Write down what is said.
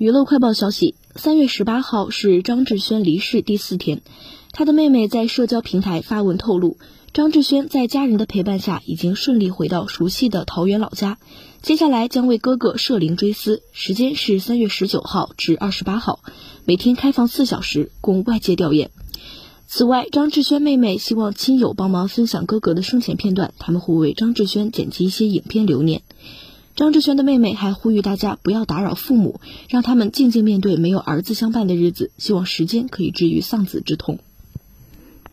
娱乐快报消息：三月十八号是张志轩离世第四天，他的妹妹在社交平台发文透露，张志轩在家人的陪伴下已经顺利回到熟悉的桃园老家，接下来将为哥哥设灵追思，时间是三月十九号至二十八号，每天开放四小时，供外界吊唁。此外，张志轩妹妹希望亲友帮忙分享哥哥的生前片段，他们会为张志轩剪辑一些影片留念。张志轩的妹妹还呼吁大家不要打扰父母，让他们静静面对没有儿子相伴的日子，希望时间可以治愈丧子之痛。